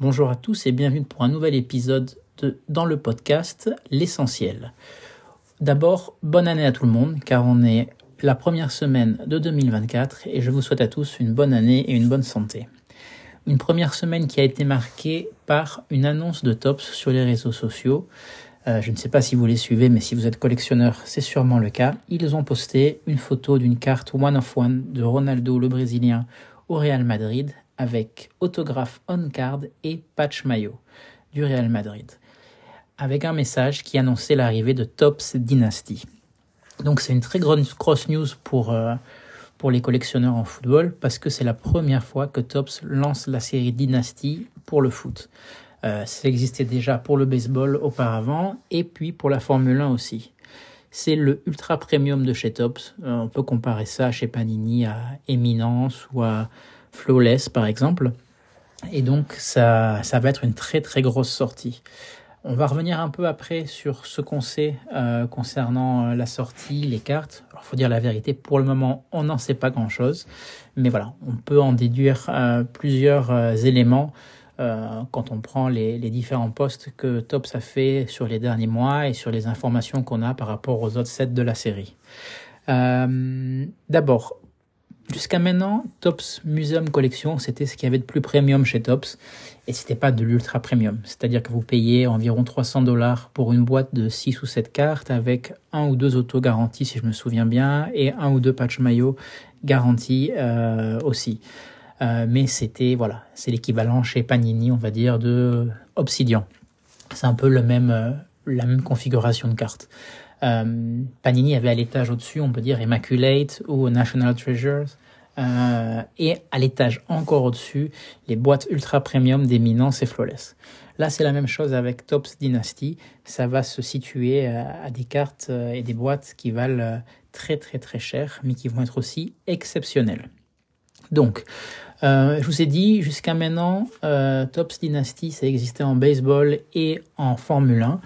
Bonjour à tous et bienvenue pour un nouvel épisode de Dans le podcast L'essentiel. D'abord, bonne année à tout le monde car on est la première semaine de 2024 et je vous souhaite à tous une bonne année et une bonne santé. Une première semaine qui a été marquée par une annonce de Tops sur les réseaux sociaux. Euh, je ne sais pas si vous les suivez, mais si vous êtes collectionneur, c'est sûrement le cas. Ils ont posté une photo d'une carte One of One de Ronaldo le Brésilien au Real Madrid avec autographe on-card et patch maillot du Real Madrid, avec un message qui annonçait l'arrivée de Tops Dynasty. Donc c'est une très grosse news pour, euh, pour les collectionneurs en football, parce que c'est la première fois que Tops lance la série Dynasty pour le foot. Euh, ça existait déjà pour le baseball auparavant, et puis pour la Formule 1 aussi. C'est le ultra premium de chez Tops. Euh, on peut comparer ça chez Panini à Eminence ou à Flawless par exemple. Et donc ça, ça va être une très très grosse sortie. On va revenir un peu après sur ce qu'on sait euh, concernant euh, la sortie, les cartes. Il faut dire la vérité, pour le moment, on n'en sait pas grand-chose. Mais voilà, on peut en déduire euh, plusieurs éléments quand on prend les, les, différents posts que Tops a fait sur les derniers mois et sur les informations qu'on a par rapport aux autres sets de la série. D'abord, Jusqu'à maintenant, Tops Museum Collection, c'était ce qu'il y avait de plus premium chez Tops, et c'était pas de l'ultra premium. C'est-à-dire que vous payez environ 300 dollars pour une boîte de 6 ou 7 cartes avec un ou deux autos garantis, si je me souviens bien, et un ou deux patch maillots garantis euh, aussi. Euh, mais c'était, voilà, c'est l'équivalent chez Panini, on va dire, de Obsidian. C'est un peu le même, euh, la même configuration de cartes. Euh, Panini avait à l'étage au-dessus, on peut dire Immaculate ou National Treasures. Euh, et à l'étage encore au-dessus, les boîtes ultra premium d'Eminence et Flawless. Là, c'est la même chose avec Tops Dynasty. Ça va se situer euh, à, des cartes et des boîtes qui valent très très très cher, mais qui vont être aussi exceptionnelles. Donc, je vous ai dit, jusqu'à maintenant, Tops Dynasty, ça existait en baseball et en Formule 1.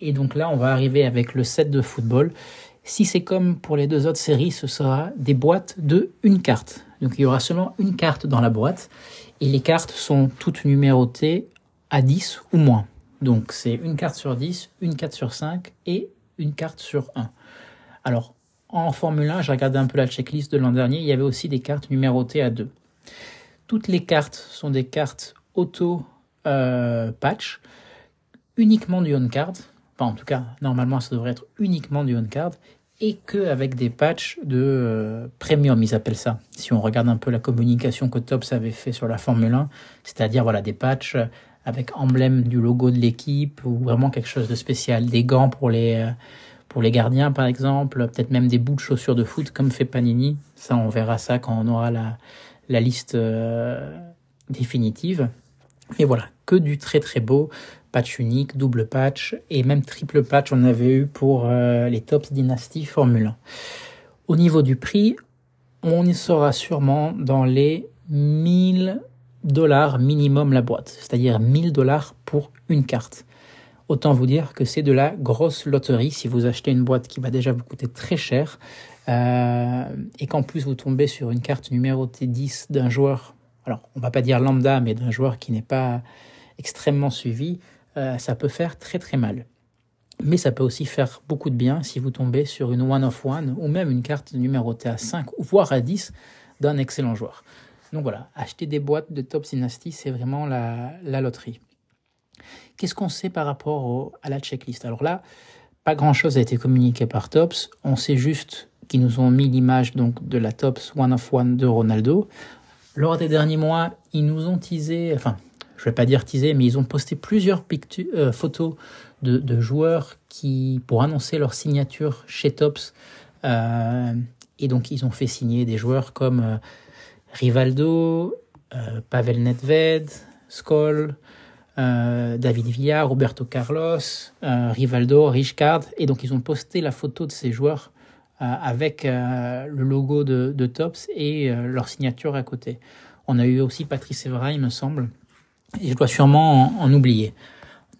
Et donc là, on va arriver avec le set de football. Si c'est comme pour les deux autres séries, ce sera des boîtes de une carte. Donc il y aura seulement une carte dans la boîte. Et les cartes sont toutes numérotées à 10 ou moins. Donc c'est une carte sur 10, une carte sur 5 et une carte sur 1. Alors en Formule 1, j'ai regardé un peu la checklist de l'an dernier, il y avait aussi des cartes numérotées à 2. Toutes les cartes sont des cartes auto euh, uniquement du on-card, en tout cas, normalement, ça devrait être uniquement du on-card et que avec des patchs de euh, premium, ils appellent ça. Si on regarde un peu la communication que Tops avait fait sur la Formule 1, c'est-à-dire voilà des patchs avec emblème du logo de l'équipe ou vraiment quelque chose de spécial, des gants pour les euh, pour les gardiens par exemple, peut-être même des bouts de chaussures de foot comme fait Panini. Ça, on verra ça quand on aura la la liste euh, définitive. Mais voilà, que du très très beau patch unique, double patch et même triple patch on avait eu pour euh, les Tops Dynasty Formule 1. Au niveau du prix, on y sera sûrement dans les 1000 dollars minimum la boîte, c'est-à-dire 1000 dollars pour une carte. Autant vous dire que c'est de la grosse loterie si vous achetez une boîte qui va déjà vous coûter très cher euh, et qu'en plus vous tombez sur une carte numéro T10 d'un joueur, alors on va pas dire lambda, mais d'un joueur qui n'est pas extrêmement suivi, euh, ça peut faire très très mal. Mais ça peut aussi faire beaucoup de bien si vous tombez sur une one of one ou même une carte numérotée à 5 ou voire à 10 d'un excellent joueur. Donc voilà, acheter des boîtes de Top Dynasty, c'est vraiment la, loterie. Qu'est-ce qu'on sait par rapport à la checklist? Alors là, pas grand-chose a été communiqué par Tops. On sait juste qu'ils nous ont mis l'image donc de la Tops One of One de Ronaldo. Lors des derniers mois, ils nous ont teasé, enfin, je vais pas dire teaser, mais ils ont posté plusieurs euh, photos de, joueurs qui pour annoncer leur signature chez Tops. Euh, et donc ils ont fait signer des joueurs comme euh, Rivaldo, Pavel Nedved, Skoll, David Villa, Roberto Carlos, Rivaldo, Richcard. Et donc ils ont posté la photo de ces joueurs avec le logo de, de Tops et leur signature à côté. On a eu aussi Patrice Evra, il me semble, et je dois sûrement en, oublier.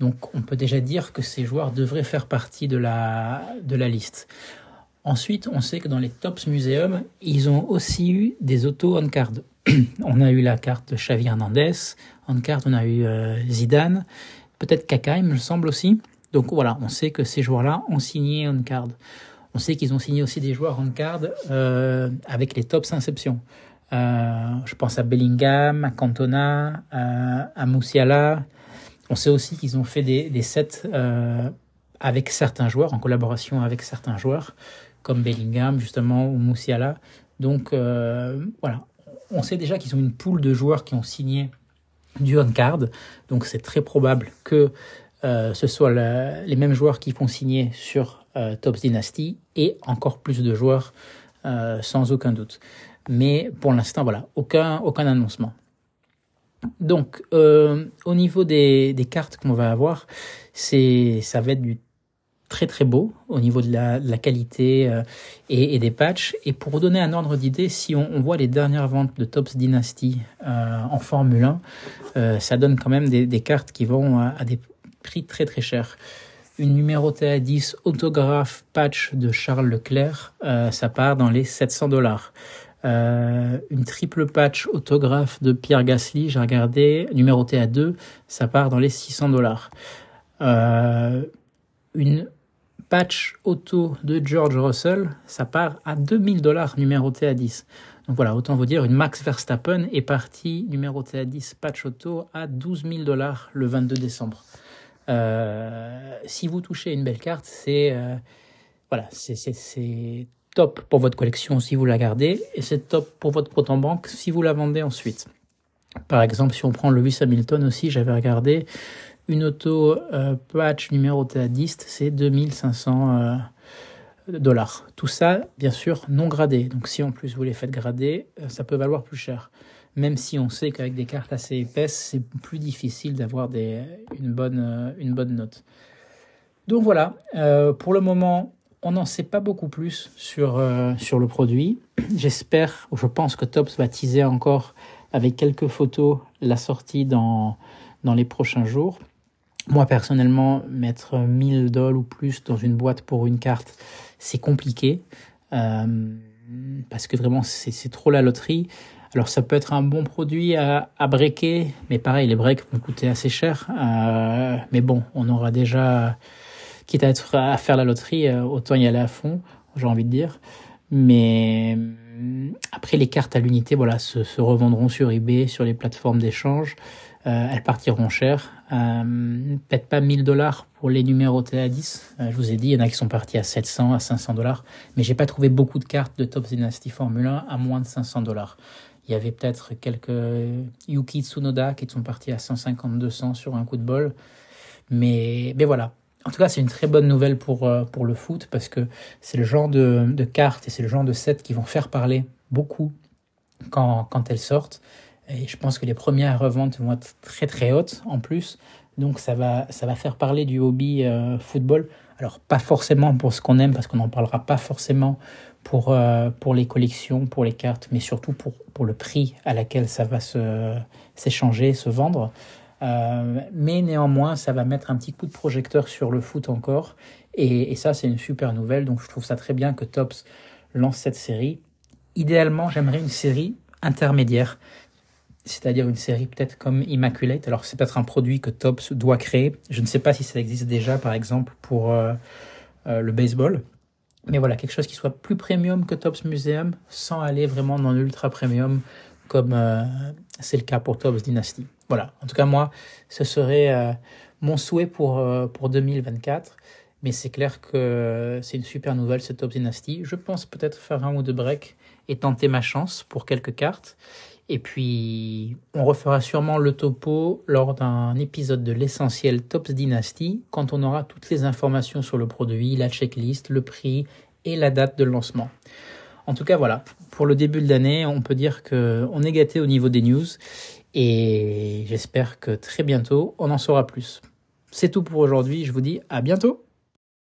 Donc on peut déjà dire que ces joueurs devraient faire partie de la, de la liste. Ensuite, on sait que dans les Tops Museum, ils ont aussi eu des autos on card. on a eu la carte de Xavi Hernandez, on on a eu euh, Zidane, peut-être Kaka, il me semble aussi. Donc voilà, on sait que ces joueurs-là ont signé on card. On sait qu'ils ont signé aussi des joueurs on card euh, avec les Tops Inception. Euh, je pense à Bellingham, à Cantona, à, à Moussiala. On sait aussi qu'ils ont fait des, des sets euh, avec certains joueurs, en collaboration avec certains joueurs, comme Bellingham justement ou Moussiala. Donc euh, voilà, on sait déjà qu'ils ont une poule de joueurs qui ont signé du on-card. Donc c'est très probable que euh, ce soit les mêmes joueurs qui font signer sur euh, Tops Dynasty et encore plus de joueurs euh, sans aucun doute. Mais pour l'instant, voilà, aucun, aucun annoncement. Donc, euh, au niveau des, des cartes qu'on va avoir, c'est, ça va être du très très beau au niveau de la, qualité euh, et, des patchs. Et pour vous donner un ordre d'idée, si on, voit les dernières ventes de Tops Dynasty euh, en Formule 1, euh, ça donne quand même des, cartes qui vont à, des prix très très chers. Une numérotée à 10 autographe patch de Charles Leclerc, ça part dans les 700 dollars. Euh, une triple patch autographe de Pierre Gasly, j'ai regardé, numéroté à 2, ça part dans les 600 dollars. Euh, une patch auto de George Russell, ça part à 2000 dollars numéroté à 10. Donc voilà, autant vous dire, une Max Verstappen est partie numéroté à 10 patch auto à 12 000 dollars le 22 décembre. Euh, si vous touchez une belle carte, c'est euh, voilà, c'est top pour votre collection si vous la gardez et c'est top pour votre compte en banque si vous la vendez ensuite. Par exemple, si on prend Lewis Hamilton aussi, j'avais regardé une auto euh, patch numéroté à 10, c'est 2500 euh, dollars. Tout ça, bien sûr, non gradé. Donc si en plus vous les faites grader, euh, ça peut valoir plus cher. Même si on sait qu'avec des cartes assez épaisses, c'est plus difficile d'avoir une, bonne, euh, une bonne note. Donc voilà, pour le moment, on n'en sait pas beaucoup plus sur, euh, sur le produit. J'espère, ou je pense que Tops va teaser encore avec quelques photos la sortie dans, dans les prochains jours. Moi, personnellement, mettre 1000 dollars ou plus dans une boîte pour une carte, c'est compliqué. Euh, parce que vraiment, c'est trop la loterie. Alors, ça peut être un bon produit à, à breaker, mais pareil, les breaks vont coûter assez cher. Euh, mais bon, on aura déjà quitte à, à faire la loterie, euh, autant y aller à fond, j'ai envie de dire. Mais euh, après, les cartes à l'unité, voilà, se, revendront sur eBay, sur les plateformes d'échange. Euh, elles partiront cher. Euh, Peut-être pas 1000 dollars pour les numérotés à 10. Euh, je vous ai dit, il y en a qui sont partis à 700, à 500 dollars. Mais j'ai pas trouvé beaucoup de cartes de Top Dynasty Formule 1 à moins de 500 dollars. Il y avait peut-être quelques Yuki Tsunoda qui sont partis à 150-200 sur un coup de bol. Mais, mais voilà, en tout cas, c'est une très bonne nouvelle pour, euh, pour le foot parce que c'est le genre de, de cartes et c'est le genre de sets qui vont faire parler beaucoup quand, quand elles sortent. Et je pense que les premières reventes vont être très très hautes en plus. Donc ça va, ça va faire parler du hobby euh, football. Alors pas forcément pour ce qu'on aime parce qu'on n'en parlera pas forcément pour, euh, pour les collections, pour les cartes, mais surtout pour, pour le prix à laquelle ça va s'échanger, se, se vendre. Euh, mais néanmoins, ça va mettre un petit coup de projecteur sur le foot encore. Et, et ça, c'est une super nouvelle. Donc, je trouve ça très bien que Tops lance cette série. Idéalement, j'aimerais une série intermédiaire, c'est-à-dire une série peut-être comme Immaculate. Alors, c'est peut-être un produit que Tops doit créer. Je ne sais pas si ça existe déjà, par exemple, pour euh, euh, le baseball. Mais voilà, quelque chose qui soit plus premium que Tops Museum, sans aller vraiment dans l'ultra premium, comme euh, c'est le cas pour Tops Dynasty. Voilà, en tout cas moi, ce serait euh, mon souhait pour, euh, pour 2024. Mais c'est clair que c'est une super nouvelle, cette Top Dynasty. Je pense peut-être faire un ou deux breaks et tenter ma chance pour quelques cartes. Et puis, on refera sûrement le topo lors d'un épisode de l'essentiel Tops Dynasty, quand on aura toutes les informations sur le produit, la checklist, le prix et la date de lancement. En tout cas, voilà, pour le début de l'année, on peut dire qu'on est gâté au niveau des news et j'espère que très bientôt, on en saura plus. C'est tout pour aujourd'hui, je vous dis à bientôt